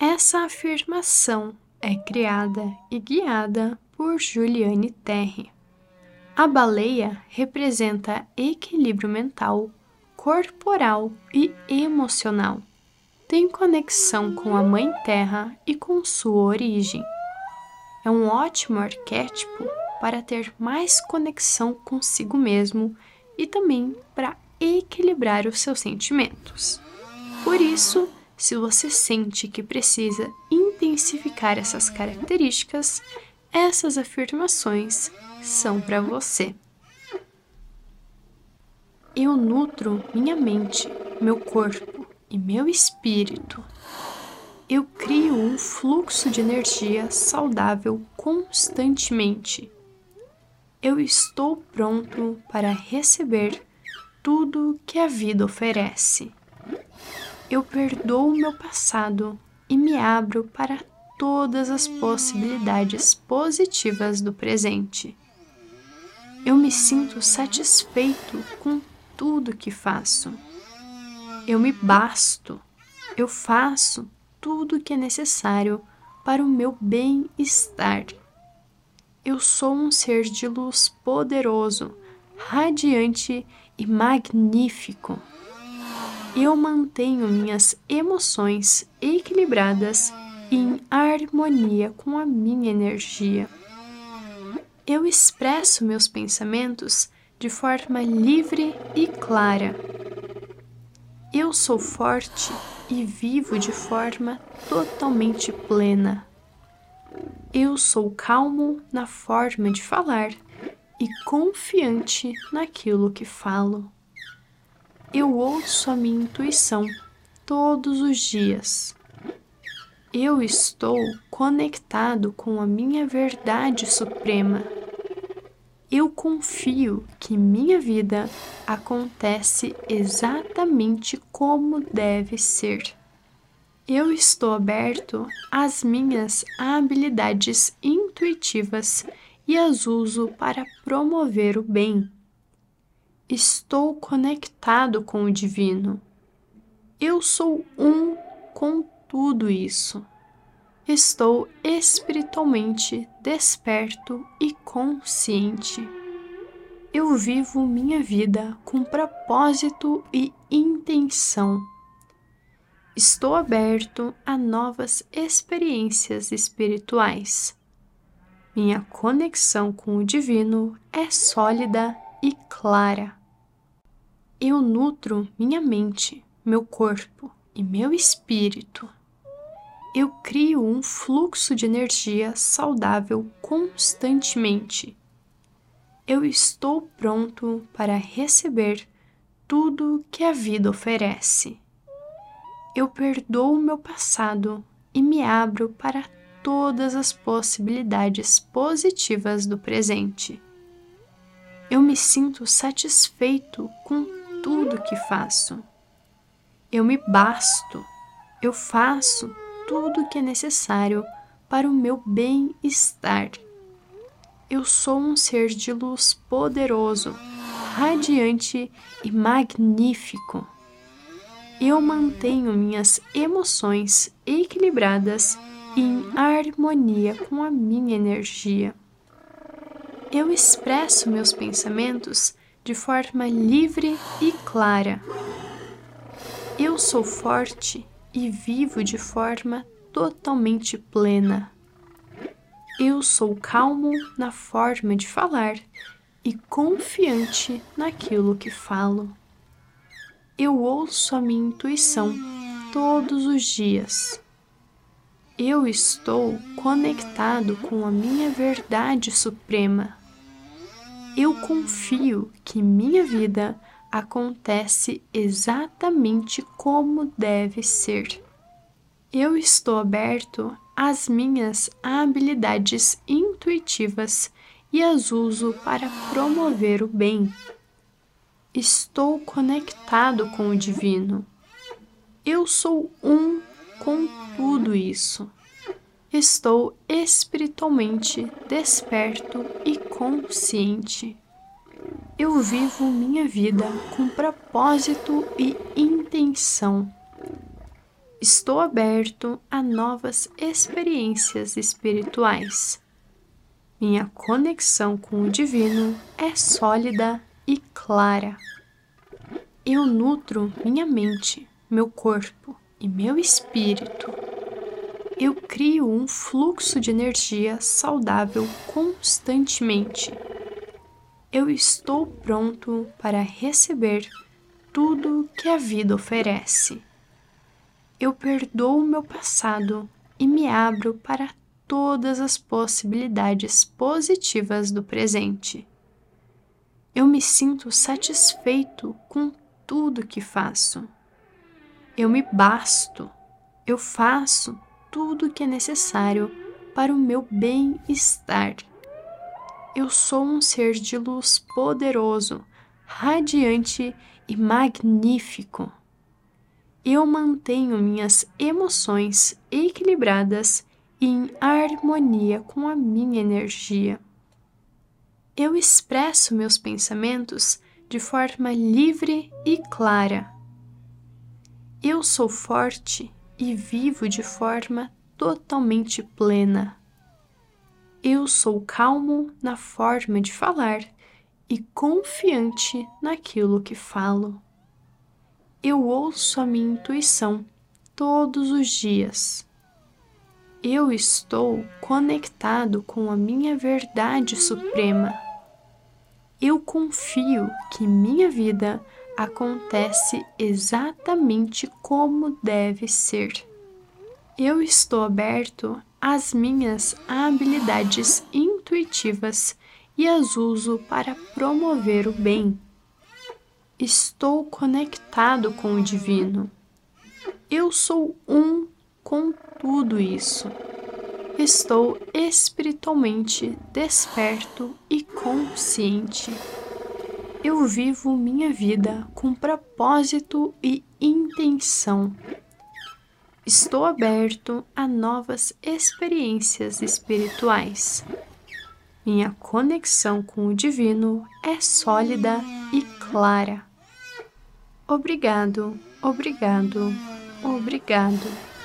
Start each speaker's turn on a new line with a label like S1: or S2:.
S1: Essa afirmação é criada e guiada por Juliane Terry. A baleia representa equilíbrio mental, corporal e emocional. Tem conexão com a Mãe Terra e com sua origem. É um ótimo arquétipo para ter mais conexão consigo mesmo e também para equilibrar os seus sentimentos. Por isso, se você sente que precisa intensificar essas características, essas afirmações são para você. Eu nutro minha mente, meu corpo e meu espírito. Eu crio um fluxo de energia saudável constantemente. Eu estou pronto para receber tudo que a vida oferece. Eu perdoo o meu passado e me abro para todas as possibilidades positivas do presente. Eu me sinto satisfeito com tudo que faço. Eu me basto. Eu faço tudo o que é necessário para o meu bem-estar. Eu sou um ser de luz poderoso, radiante e magnífico eu mantenho minhas emoções equilibradas em harmonia com a minha energia. Eu expresso meus pensamentos de forma livre e clara. Eu sou forte e vivo de forma totalmente plena. Eu sou calmo na forma de falar e confiante naquilo que falo eu ouço a minha intuição todos os dias. Eu estou conectado com a minha verdade suprema. Eu confio que minha vida acontece exatamente como deve ser. Eu estou aberto às minhas habilidades intuitivas e as uso para promover o bem Estou conectado com o divino. Eu sou um com tudo isso. Estou espiritualmente desperto e consciente. Eu vivo minha vida com propósito e intenção. Estou aberto a novas experiências espirituais. Minha conexão com o divino é sólida e clara eu nutro minha mente, meu corpo e meu espírito. Eu crio um fluxo de energia saudável constantemente. Eu estou pronto para receber tudo que a vida oferece. Eu perdoo o meu passado e me abro para todas as possibilidades positivas do presente. Eu me sinto satisfeito com tudo que faço. Eu me basto, eu faço tudo o que é necessário para o meu bem-estar. Eu sou um ser de luz poderoso, radiante e magnífico. Eu mantenho minhas emoções equilibradas e em harmonia com a minha energia. Eu expresso meus pensamentos de forma livre e clara. Eu sou forte e vivo de forma totalmente plena. Eu sou calmo na forma de falar e confiante naquilo que falo. Eu ouço a minha intuição todos os dias. Eu estou conectado com a minha verdade suprema eu confio que minha vida acontece exatamente como deve ser. Eu estou aberto às minhas habilidades intuitivas e as uso para promover o bem. Estou conectado com o divino. Eu sou um com tudo isso. Estou espiritualmente desperto e consciente. Eu vivo minha vida com propósito e intenção. Estou aberto a novas experiências espirituais. Minha conexão com o divino é sólida e clara. Eu nutro minha mente, meu corpo e meu espírito. Eu crio um fluxo de energia saudável constantemente. Eu estou pronto para receber tudo que a vida oferece. Eu perdoo o meu passado e me abro para todas as possibilidades positivas do presente. Eu me sinto satisfeito com tudo que faço. Eu me basto, eu faço tudo o que é necessário para o meu bem-estar. Eu sou um ser de luz poderoso, radiante e magnífico. Eu mantenho minhas emoções equilibradas em harmonia com a minha energia. Eu expresso meus pensamentos de forma livre e clara. Eu sou forte e vivo de forma totalmente plena. Eu sou calmo na forma de falar e confiante naquilo que falo. Eu ouço a minha intuição todos os dias eu estou conectado com a minha verdade suprema. Eu confio que minha vida acontece exatamente como deve ser. Eu estou aberto às minhas habilidades intuitivas e as uso para promover o bem. Estou conectado com o divino. Eu sou um com tudo isso. Estou espiritualmente desperto e consciente. Eu vivo minha vida com propósito e intenção. Estou aberto a novas experiências espirituais. Minha conexão com o divino é sólida e clara. Obrigado, obrigado, obrigado.